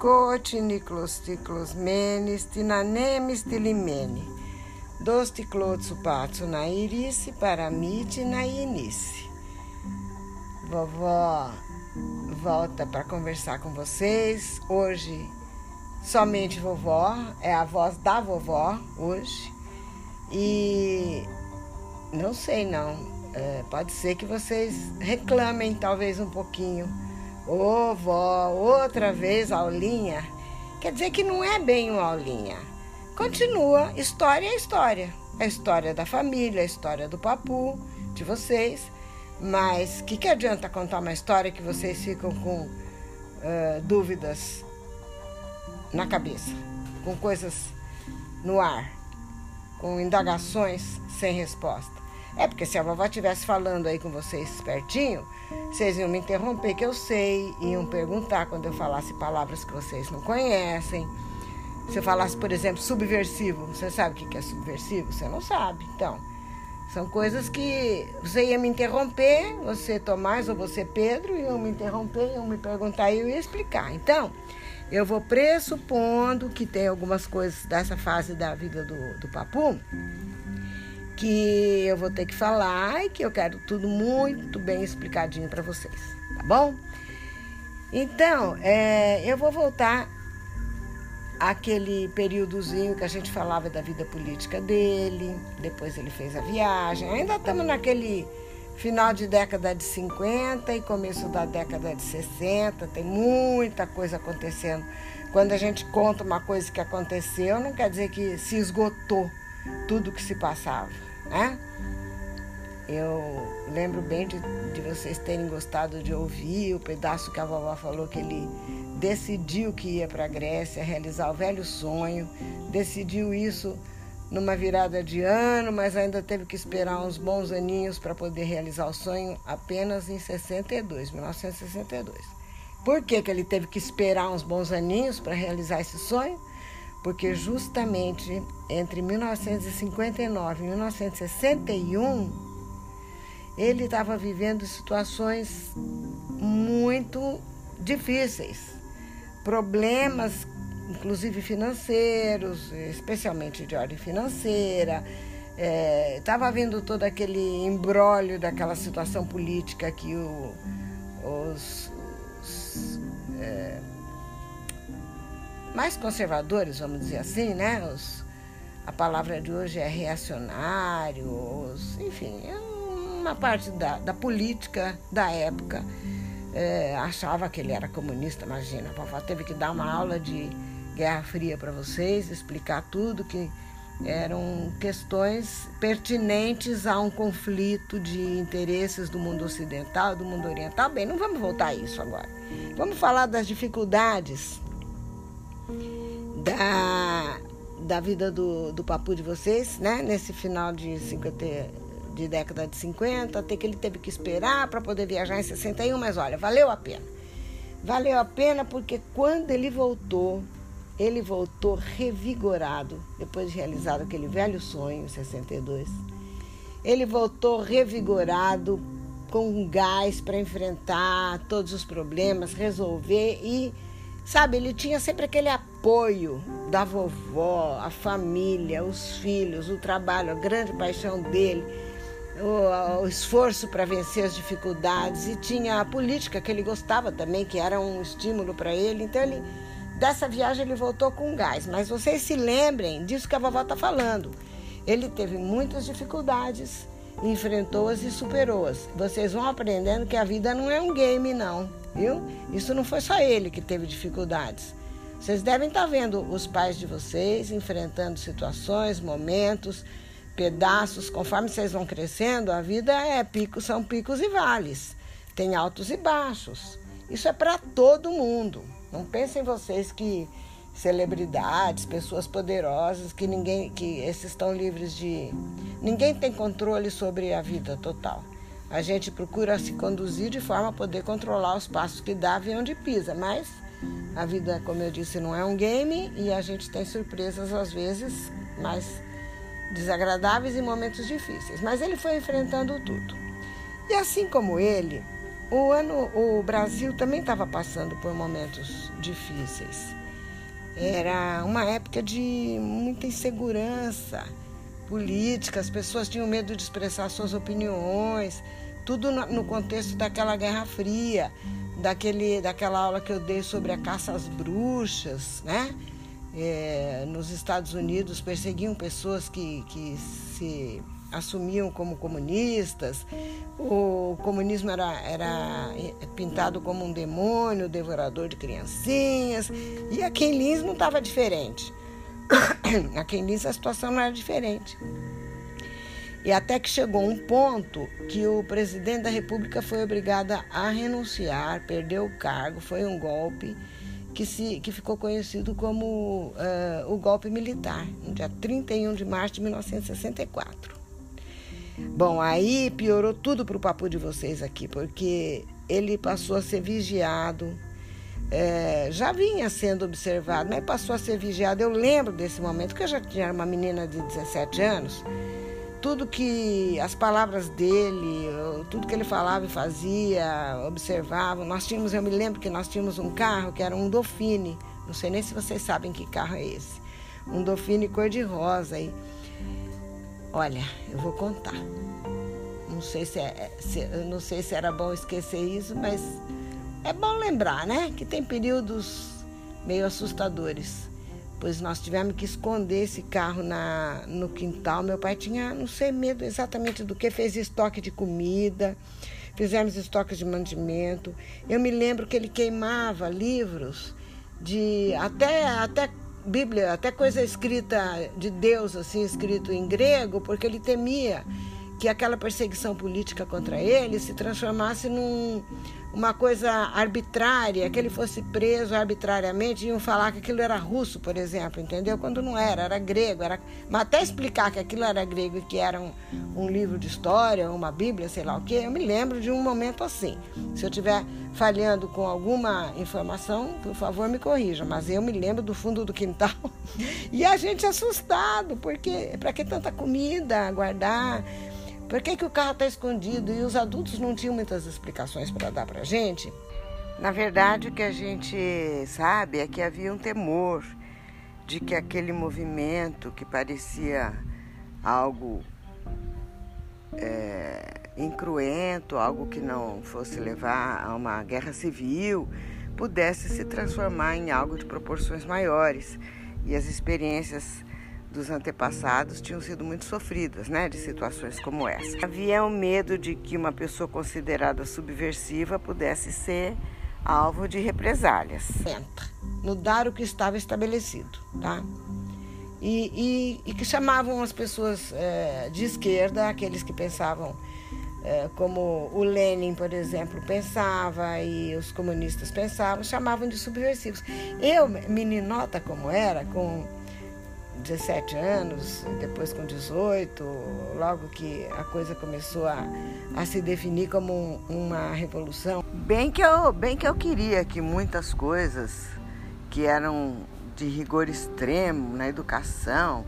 Cote, Niklos, Tiklos, Menes, Tinanemes, Tilimene. Dos Ticlotsu, Patsu, Nairice, Paramite, Nainice. Vovó volta para conversar com vocês. Hoje, somente vovó, é a voz da vovó hoje. E não sei não, é, pode ser que vocês reclamem talvez um pouquinho. Ô oh, vó, outra vez aulinha. Quer dizer que não é bem uma aulinha. Continua, história é história. É a história da família, a história do papu, de vocês. Mas que, que adianta contar uma história que vocês ficam com uh, dúvidas na cabeça, com coisas no ar, com indagações sem resposta? É porque se a vovó estivesse falando aí com vocês pertinho, vocês iam me interromper, que eu sei, iam perguntar quando eu falasse palavras que vocês não conhecem. Se eu falasse, por exemplo, subversivo, você sabe o que é subversivo? Você não sabe. Então, são coisas que você ia me interromper, você Tomás ou você Pedro, iam me interromper, iam me perguntar e eu ia explicar. Então, eu vou pressupondo que tem algumas coisas dessa fase da vida do, do papu que eu vou ter que falar e que eu quero tudo muito bem explicadinho para vocês, tá bom? Então, é, eu vou voltar aquele períodozinho que a gente falava da vida política dele, depois ele fez a viagem. Ainda estamos naquele final de década de 50 e começo da década de 60, tem muita coisa acontecendo. Quando a gente conta uma coisa que aconteceu, não quer dizer que se esgotou tudo que se passava, né? Eu lembro bem de, de vocês terem gostado de ouvir o pedaço que a vovó falou que ele decidiu que ia para a Grécia realizar o velho sonho, decidiu isso numa virada de ano, mas ainda teve que esperar uns bons aninhos para poder realizar o sonho apenas em 62, 1962. Por que, que ele teve que esperar uns bons aninhos para realizar esse sonho? Porque justamente entre 1959 e 1961 ele estava vivendo situações muito difíceis problemas, inclusive financeiros, especialmente de ordem financeira. Estava é, havendo todo aquele embrólio daquela situação política que o, os, os é, mais conservadores, vamos dizer assim, né? Os, a palavra de hoje é reacionário, os, enfim, é uma parte da, da política da época é, achava que ele era comunista, imagina. A vovó teve que dar uma aula de Guerra Fria para vocês, explicar tudo que eram questões pertinentes a um conflito de interesses do mundo ocidental, do mundo oriental. Bem, não vamos voltar a isso agora. Vamos falar das dificuldades da, da vida do, do papu de vocês, né? Nesse final de 50, de década de 50, até que ele teve que esperar para poder viajar em 61, mas olha, valeu a pena. Valeu a pena porque quando ele voltou, ele voltou revigorado, depois de realizado aquele velho sonho em 62. Ele voltou revigorado, com gás para enfrentar todos os problemas, resolver e, sabe, ele tinha sempre aquele apoio da vovó, a família, os filhos, o trabalho, a grande paixão dele o, o esforço para vencer as dificuldades e tinha a política que ele gostava também, que era um estímulo para ele. Então ele dessa viagem ele voltou com gás. Mas vocês se lembrem disso que a vovó está falando. Ele teve muitas dificuldades, enfrentou-as e superou-as. Vocês vão aprendendo que a vida não é um game, não, viu? Isso não foi só ele que teve dificuldades. Vocês devem estar tá vendo os pais de vocês enfrentando situações, momentos, pedaços, conforme vocês vão crescendo, a vida é picos, são picos e vales. Tem altos e baixos. Isso é para todo mundo. Não pensem vocês que celebridades, pessoas poderosas, que ninguém, que esses estão livres de, ninguém tem controle sobre a vida total. A gente procura se conduzir de forma a poder controlar os passos que dá e onde pisa, mas a vida, como eu disse, não é um game e a gente tem surpresas às vezes, mas desagradáveis e momentos difíceis, mas ele foi enfrentando tudo. E assim como ele, o ano, o Brasil também estava passando por momentos difíceis. Era uma época de muita insegurança política, as pessoas tinham medo de expressar suas opiniões, tudo no contexto daquela Guerra Fria, daquele, daquela aula que eu dei sobre a caça às bruxas, né? É, nos Estados Unidos perseguiam pessoas que, que se assumiam como comunistas. O comunismo era, era pintado como um demônio, devorador de criancinhas. E aqui em Lins não estava diferente. aqui em Lins a situação não era diferente. E até que chegou um ponto que o presidente da República foi obrigado a renunciar, perdeu o cargo, foi um golpe que, se, que ficou conhecido como uh, o golpe militar, no dia 31 de março de 1964. Bom, aí piorou tudo para o papo de vocês aqui, porque ele passou a ser vigiado, é, já vinha sendo observado, mas passou a ser vigiado. Eu lembro desse momento, que eu já tinha uma menina de 17 anos, tudo que as palavras dele, tudo que ele falava e fazia, observava. Nós tínhamos, eu me lembro que nós tínhamos um carro que era um Dauphine. Não sei nem se vocês sabem que carro é esse. Um Dauphine cor-de-rosa. E, olha, eu vou contar. Não sei se, é, se, não sei se era bom esquecer isso, mas é bom lembrar, né? Que tem períodos meio assustadores pois nós tivemos que esconder esse carro na, no quintal. Meu pai tinha, não sei, medo exatamente do que, fez estoque de comida, fizemos estoque de mantimento. Eu me lembro que ele queimava livros de até, até Bíblia, até coisa escrita de Deus, assim, escrito em grego, porque ele temia que aquela perseguição política contra ele se transformasse num uma coisa arbitrária, que ele fosse preso arbitrariamente, iam falar que aquilo era russo, por exemplo, entendeu? Quando não era, era grego. Era... Mas até explicar que aquilo era grego e que era um, um livro de história, uma bíblia, sei lá o quê, eu me lembro de um momento assim. Se eu estiver falhando com alguma informação, por favor me corrija, mas eu me lembro do fundo do quintal e a gente assustado, porque para que tanta comida guardar? Por que, que o carro está escondido? E os adultos não tinham muitas explicações para dar para a gente. Na verdade, o que a gente sabe é que havia um temor de que aquele movimento que parecia algo é, incruento, algo que não fosse levar a uma guerra civil, pudesse se transformar em algo de proporções maiores. E as experiências dos antepassados tinham sido muito sofridas, né, de situações como essa. Havia o um medo de que uma pessoa considerada subversiva pudesse ser alvo de represálias. Mudar o que estava estabelecido, tá? E, e, e que chamavam as pessoas é, de esquerda, aqueles que pensavam é, como o Lenin, por exemplo, pensava e os comunistas pensavam, chamavam de subversivos. Eu, meninota como era, com 17 anos, depois com 18, logo que a coisa começou a, a se definir como um, uma revolução. Bem que, eu, bem que eu queria que muitas coisas que eram de rigor extremo na educação,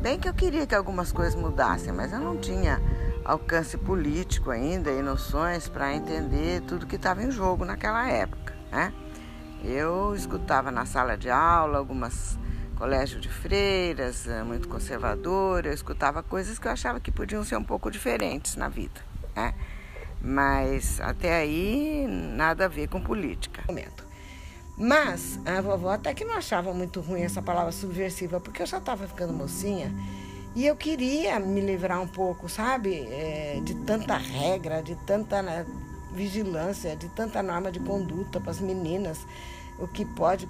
bem que eu queria que algumas coisas mudassem, mas eu não tinha alcance político ainda e noções para entender tudo que estava em jogo naquela época. Né? Eu escutava na sala de aula algumas colégio de freiras, eh, muito conservadora, eu escutava coisas que eu achava que podiam ser um pouco diferentes na vida, né? Mas até aí nada a ver com política. Mas a vovó até que não achava muito ruim essa palavra subversiva, porque eu já estava ficando mocinha e eu queria me livrar um pouco, sabe, é, de tanta regra, de tanta né, vigilância, de tanta norma de conduta para as meninas, o que pode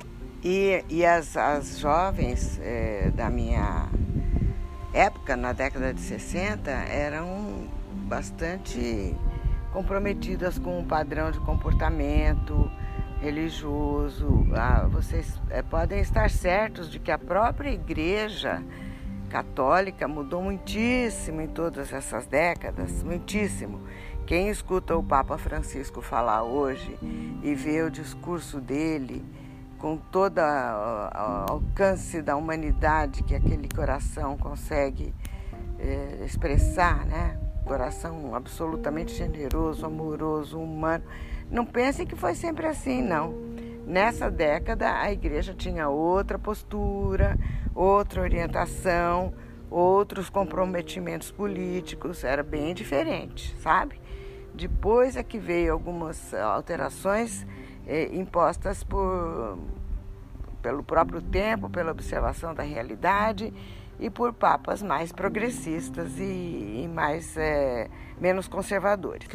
e, e as, as jovens é, da minha época, na década de 60, eram bastante comprometidas com o padrão de comportamento religioso. Ah, vocês é, podem estar certos de que a própria igreja católica mudou muitíssimo em todas essas décadas, muitíssimo. Quem escuta o Papa Francisco falar hoje e vê o discurso dele, com todo o alcance da humanidade que aquele coração consegue é, expressar, né? coração absolutamente generoso, amoroso, humano. Não pensem que foi sempre assim, não. Nessa década, a igreja tinha outra postura, outra orientação, outros comprometimentos políticos, era bem diferente, sabe? Depois é que veio algumas alterações eh, impostas por, pelo próprio tempo, pela observação da realidade e por papas mais progressistas e, e mais é, menos conservadores.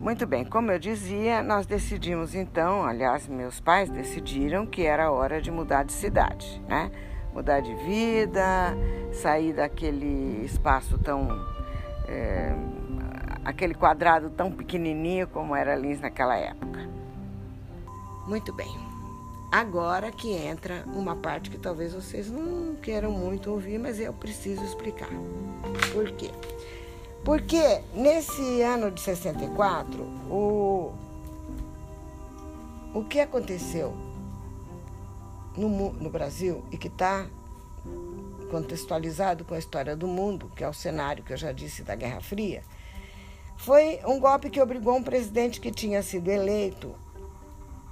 Muito bem, como eu dizia, nós decidimos então, aliás, meus pais decidiram que era hora de mudar de cidade, né? Mudar de vida, sair daquele espaço tão. É, aquele quadrado tão pequenininho como era Lins naquela época. Muito bem. Agora que entra uma parte que talvez vocês não queiram muito ouvir, mas eu preciso explicar. Por quê? Porque nesse ano de 64, o, o que aconteceu no, no Brasil e que está contextualizado com a história do mundo, que é o cenário que eu já disse da Guerra Fria, foi um golpe que obrigou um presidente que tinha sido eleito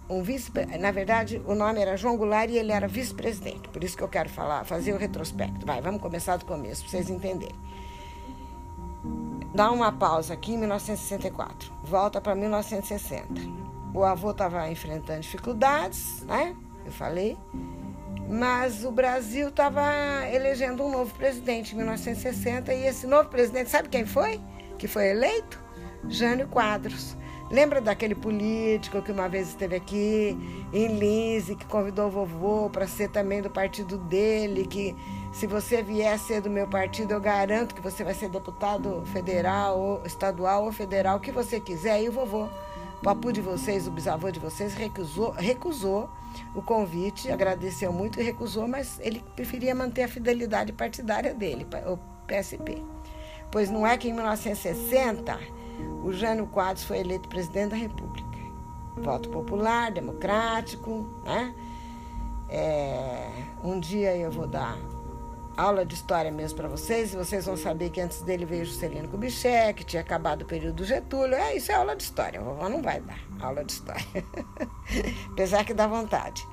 um vice, na verdade, o nome era João Goulart e ele era vice-presidente. Por isso que eu quero falar, fazer o retrospecto. Vai, vamos começar do começo para vocês entenderem. Dá uma pausa aqui em 1964. Volta para 1960. O avô estava enfrentando dificuldades, né? Eu falei. Mas o Brasil estava elegendo um novo presidente em 1960 e esse novo presidente, sabe quem foi? Que foi eleito? Jânio Quadros. Lembra daquele político que uma vez esteve aqui em Linz que convidou o vovô para ser também do partido dele, que se você vier ser do meu partido, eu garanto que você vai ser deputado federal, ou estadual ou federal, o que você quiser. E o vovô, o papu de vocês, o bisavô de vocês, recusou, recusou o convite, agradeceu muito e recusou, mas ele preferia manter a fidelidade partidária dele, o PSP. Pois não é que em 1960 o Jânio Quadros foi eleito presidente da República. Voto popular, democrático, né? É, um dia eu vou dar aula de história mesmo para vocês, e vocês vão saber que antes dele veio Juscelino Kubitschek, tinha acabado o período do Getúlio. É, isso é aula de história. A vovó não vai dar aula de história. Apesar que dá vontade.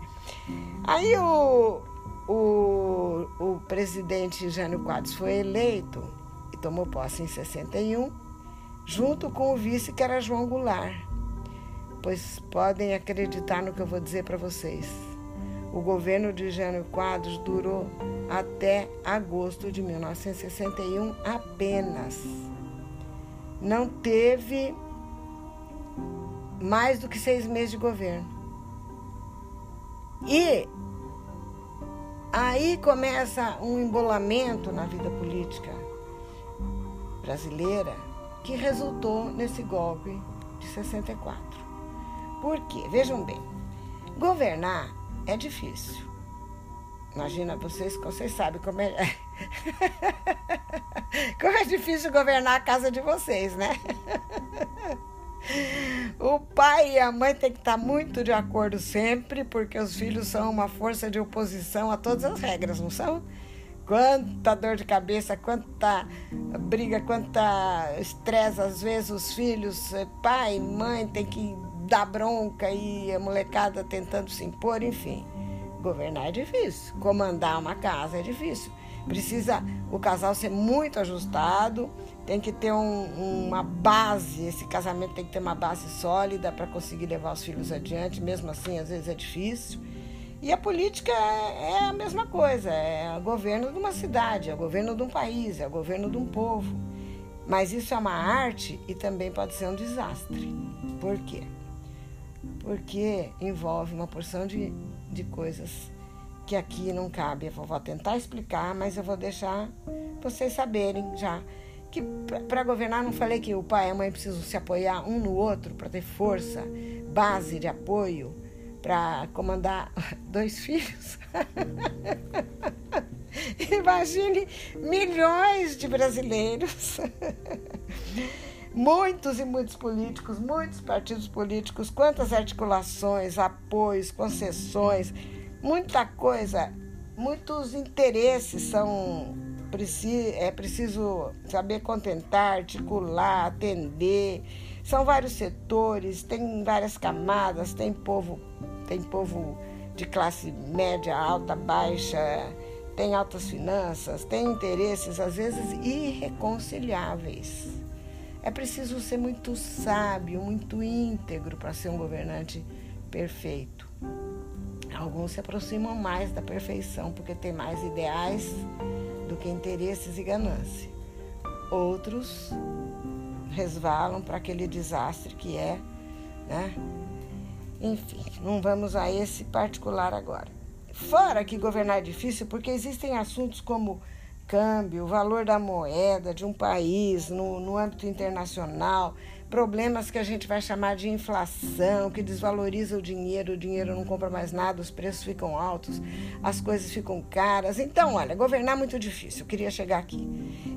Aí o, o, o presidente Jânio Quadros foi eleito e tomou posse em 61 junto com o vice que era João Goulart. Pois podem acreditar no que eu vou dizer para vocês. O governo de Jânio Quadros durou até agosto de 1961 apenas. Não teve mais do que seis meses de governo. E aí começa um embolamento na vida política brasileira que resultou nesse golpe de 64. Por quê? Vejam bem, governar é difícil. Imagina vocês, vocês sabem como é. como é difícil governar a casa de vocês, né? O pai e a mãe têm que estar muito de acordo sempre, porque os filhos são uma força de oposição a todas as regras, não são? Quanta dor de cabeça, quanta briga, quanta estresse, às vezes os filhos, eh, pai, mãe, tem que dar bronca e a molecada tentando se impor, enfim. Governar é difícil, comandar uma casa é difícil. Precisa o casal ser muito ajustado, tem que ter um, uma base, esse casamento tem que ter uma base sólida para conseguir levar os filhos adiante, mesmo assim, às vezes é difícil. E a política é, é a mesma coisa, é o governo de uma cidade, é o governo de um país, é o governo de um povo. Mas isso é uma arte e também pode ser um desastre. Por quê? Porque envolve uma porção de, de coisas que aqui não cabe. Eu vou tentar explicar, mas eu vou deixar vocês saberem já. Que para governar, não falei que o pai e a mãe precisam se apoiar um no outro para ter força, base de apoio para comandar dois filhos. Imagine milhões de brasileiros, muitos e muitos políticos, muitos partidos políticos, quantas articulações, apoios, concessões, muita coisa, muitos interesses são é preciso saber contentar, articular, atender. São vários setores, tem várias camadas, tem povo, tem povo de classe média, alta, baixa, tem altas finanças, tem interesses às vezes irreconciliáveis. É preciso ser muito sábio, muito íntegro para ser um governante perfeito. Alguns se aproximam mais da perfeição porque têm mais ideais do que interesses e ganância. Outros resvalam para aquele desastre que é, né? Enfim, não vamos a esse particular agora. Fora que governar é difícil porque existem assuntos como câmbio, valor da moeda de um país no, no âmbito internacional, problemas que a gente vai chamar de inflação, que desvaloriza o dinheiro, o dinheiro não compra mais nada, os preços ficam altos, as coisas ficam caras. Então, olha, governar é muito difícil, eu queria chegar aqui.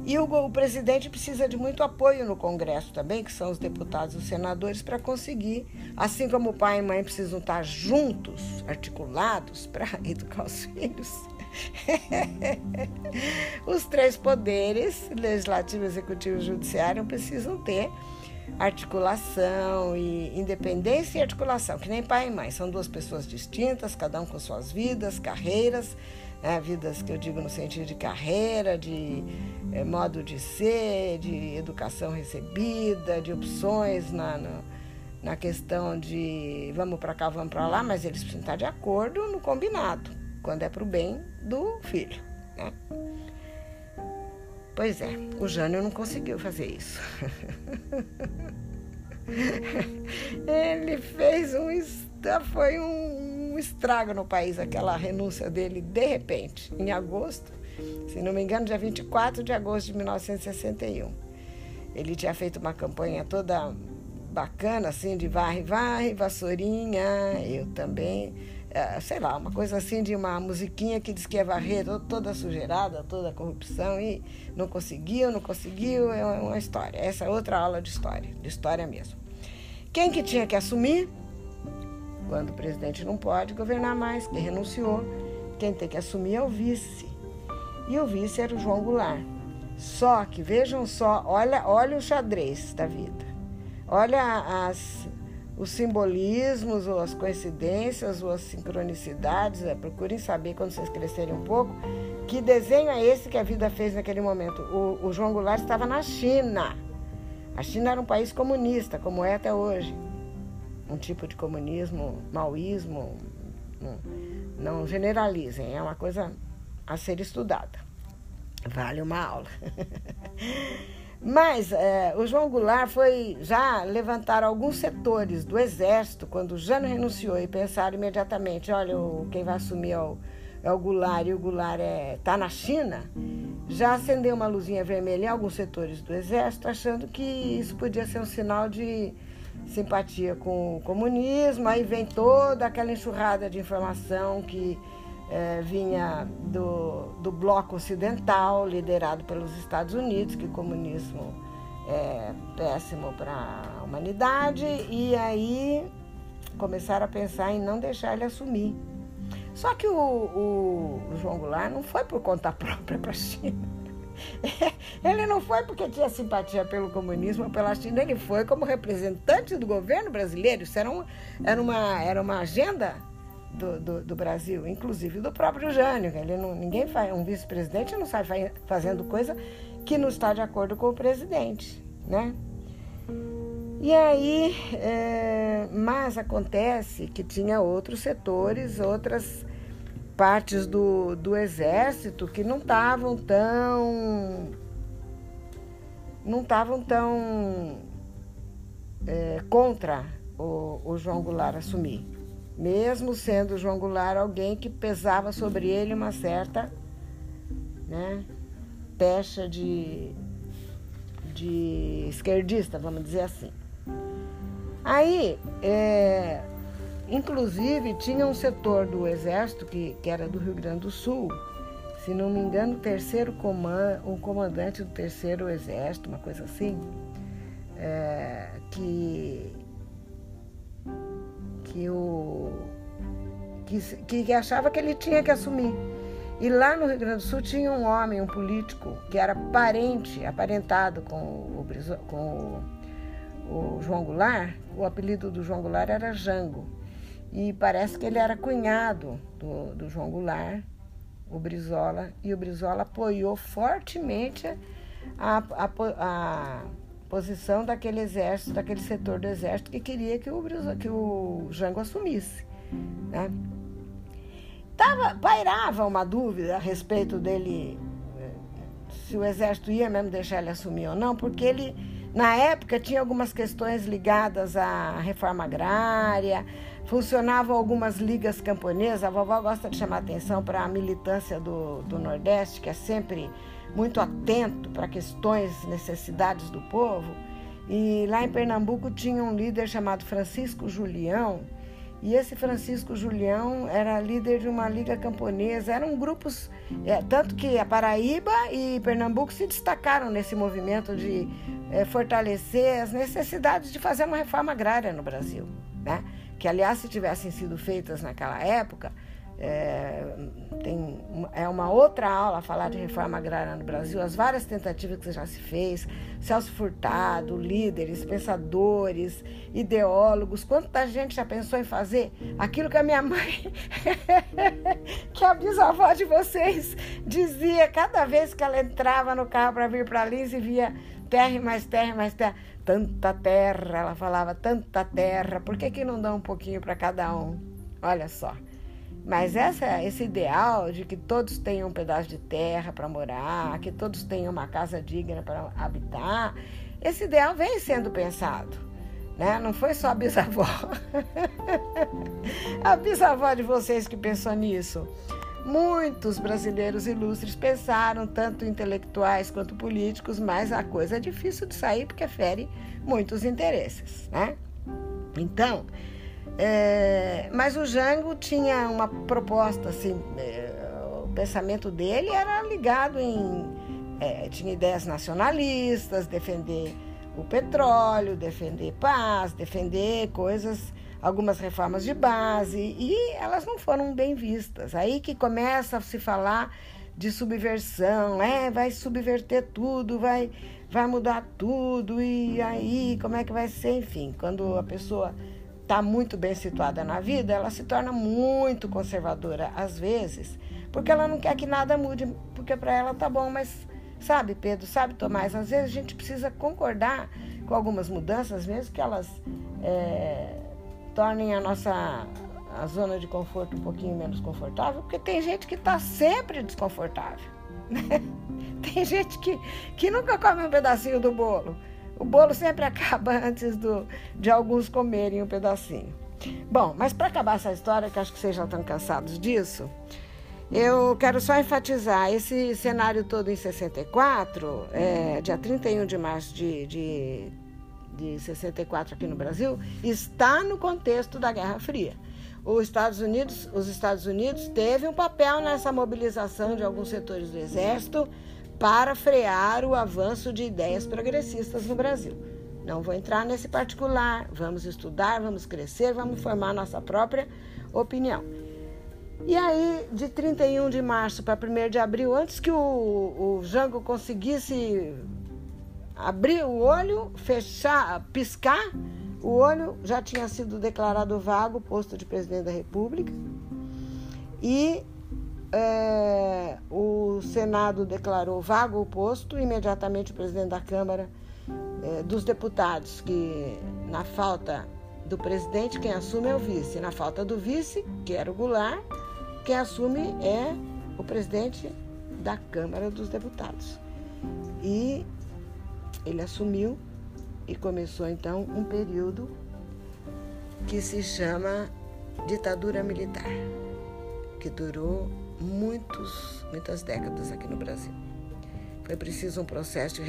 E o, o presidente precisa de muito apoio no Congresso também, que são os deputados e os senadores, para conseguir, assim como o pai e mãe precisam estar juntos, articulados, para educar os filhos. os três poderes, legislativo, executivo e judiciário, precisam ter articulação e independência e articulação, que nem pai e mãe, são duas pessoas distintas, cada um com suas vidas, carreiras, né? vidas que eu digo no sentido de carreira, de é, modo de ser, de educação recebida, de opções na, na, na questão de vamos para cá, vamos para lá, mas eles precisam estar de acordo no combinado, quando é para o bem do filho. Né? Pois é, o Jânio não conseguiu fazer isso. Ele fez um foi um estrago no país aquela renúncia dele de repente, em agosto, se não me engano, dia 24 de agosto de 1961. Ele tinha feito uma campanha toda bacana assim de varre, varre, vassourinha, eu também sei lá, uma coisa assim de uma musiquinha que diz que é varrer toda sujeirada, toda corrupção e não conseguiu, não conseguiu, é uma história. Essa é outra aula de história, de história mesmo. Quem que tinha que assumir? Quando o presidente não pode governar mais, que renunciou, quem tem que assumir é o vice. E o vice era o João Goulart. Só que vejam só, olha, olha o xadrez da vida. Olha as os simbolismos, ou as coincidências, ou as sincronicidades. É, procurem saber quando vocês crescerem um pouco. Que desenho é esse que a vida fez naquele momento? O, o João Goulart estava na China. A China era um país comunista, como é até hoje. Um tipo de comunismo, maoísmo, não, não generalizem, é uma coisa a ser estudada. Vale uma aula. Mas é, o João Goulart foi já levantar alguns setores do Exército, quando o Jano renunciou e pensaram imediatamente, olha, quem vai assumir é o, é o Goulart e o Goulart está é, tá na China, já acendeu uma luzinha vermelha em alguns setores do Exército, achando que isso podia ser um sinal de simpatia com o comunismo, aí vem toda aquela enxurrada de informação que é, vinha do, do bloco ocidental, liderado pelos Estados Unidos, que o comunismo é péssimo para a humanidade, e aí começaram a pensar em não deixar ele assumir. Só que o, o, o João Goulart não foi por conta própria para a China. Ele não foi porque tinha simpatia pelo comunismo ou pela China, ele foi como representante do governo brasileiro. Isso era, um, era, uma, era uma agenda do, do, do, Brasil, inclusive do próprio Jânio. Ele não, ninguém faz, um vice-presidente não sai fazendo coisa que não está de acordo com o presidente, né? E aí, é, mas acontece que tinha outros setores, outras partes do, do exército que não estavam tão não estavam tão é, contra o, o João Goulart assumir mesmo sendo João Goulart alguém que pesava sobre ele uma certa né, pecha de, de esquerdista, vamos dizer assim. Aí, é, inclusive, tinha um setor do Exército, que, que era do Rio Grande do Sul, se não me engano, o terceiro comando, um comandante do terceiro Exército, uma coisa assim, é, que que o que, que achava que ele tinha que assumir. E lá no Rio Grande do Sul tinha um homem, um político, que era parente, aparentado com o, com o, o João Goulart. O apelido do João Goulart era Jango. E parece que ele era cunhado do, do João Goulart, o Brizola, e o Brizola apoiou fortemente a, a, a posição daquele exército, daquele setor do exército que queria que o, que o Jango assumisse. Né? Tava, pairava uma dúvida a respeito dele, eh, se o exército ia mesmo deixar ele assumir ou não, porque ele, na época, tinha algumas questões ligadas à reforma agrária, funcionavam algumas ligas camponesas. A vovó gosta de chamar atenção para a militância do, do Nordeste, que é sempre muito atento para questões, necessidades do povo. E lá em Pernambuco tinha um líder chamado Francisco Julião, e esse Francisco Julião era líder de uma liga camponesa. Eram grupos, é, tanto que a Paraíba e Pernambuco se destacaram nesse movimento de é, fortalecer as necessidades de fazer uma reforma agrária no Brasil. Né? Que, aliás, se tivessem sido feitas naquela época, é, tem, é uma outra aula falar de reforma agrária no Brasil, as várias tentativas que já se fez, Celso Furtado, líderes, pensadores, ideólogos, quanta gente já pensou em fazer aquilo que a minha mãe, que a bisavó de vocês dizia cada vez que ela entrava no carro para vir para Lins e via terra mais terra mais terra, tanta terra, ela falava, tanta terra, por que, que não dá um pouquinho para cada um? Olha só. Mas essa, esse ideal de que todos tenham um pedaço de terra para morar, que todos tenham uma casa digna para habitar, esse ideal vem sendo pensado. Né? Não foi só a bisavó. a bisavó de vocês que pensou nisso. Muitos brasileiros ilustres pensaram, tanto intelectuais quanto políticos, mas a coisa é difícil de sair porque fere muitos interesses. Né? Então, é, mas o Jango tinha uma proposta, assim, é, o pensamento dele era ligado em. É, tinha ideias nacionalistas, defender o petróleo, defender paz, defender coisas, algumas reformas de base, e elas não foram bem vistas. Aí que começa a se falar de subversão, é, vai subverter tudo, vai, vai mudar tudo, e aí como é que vai ser? Enfim, quando a pessoa está muito bem situada na vida, ela se torna muito conservadora às vezes, porque ela não quer que nada mude, porque para ela tá bom, mas sabe, Pedro, sabe, Tomás, às vezes a gente precisa concordar com algumas mudanças, mesmo que elas é, tornem a nossa a zona de conforto um pouquinho menos confortável, porque tem gente que está sempre desconfortável. Né? Tem gente que, que nunca come um pedacinho do bolo. O bolo sempre acaba antes do, de alguns comerem um pedacinho. Bom, mas para acabar essa história, que acho que vocês já estão cansados disso, eu quero só enfatizar esse cenário todo em 64, é, dia 31 de março de, de, de 64 aqui no Brasil, está no contexto da Guerra Fria. Os Estados Unidos, os Estados Unidos teve um papel nessa mobilização de alguns setores do Exército para frear o avanço de ideias progressistas no Brasil. Não vou entrar nesse particular, vamos estudar, vamos crescer, vamos formar nossa própria opinião. E aí, de 31 de março para 1 de abril, antes que o, o Jango conseguisse abrir o olho, fechar, piscar, o olho já tinha sido declarado vago o posto de presidente da República. E é, o Senado declarou vago o posto, imediatamente o presidente da Câmara é, dos Deputados, que na falta do presidente, quem assume é o vice. Na falta do vice, que era o Goulart, quem assume é o presidente da Câmara dos Deputados. E ele assumiu e começou então um período que se chama ditadura militar, que durou muitos, muitas décadas aqui no Brasil. Foi preciso um processo de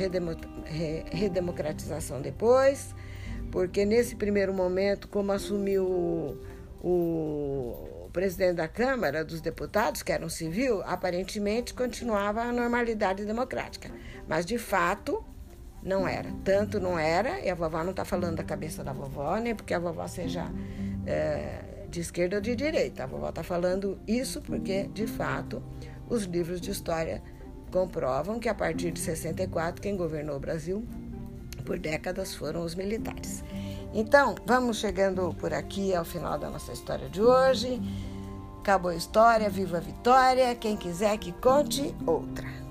redemocratização depois, porque nesse primeiro momento, como assumiu o, o presidente da Câmara dos Deputados, que era um civil, aparentemente continuava a normalidade democrática. Mas, de fato, não era. Tanto não era, e a vovó não está falando da cabeça da vovó, nem porque a vovó seja. É, de esquerda ou de direita. A vovó está falando isso porque, de fato, os livros de história comprovam que a partir de 64 quem governou o Brasil por décadas foram os militares. Então, vamos chegando por aqui ao final da nossa história de hoje. Acabou a história, viva a vitória. Quem quiser que conte outra.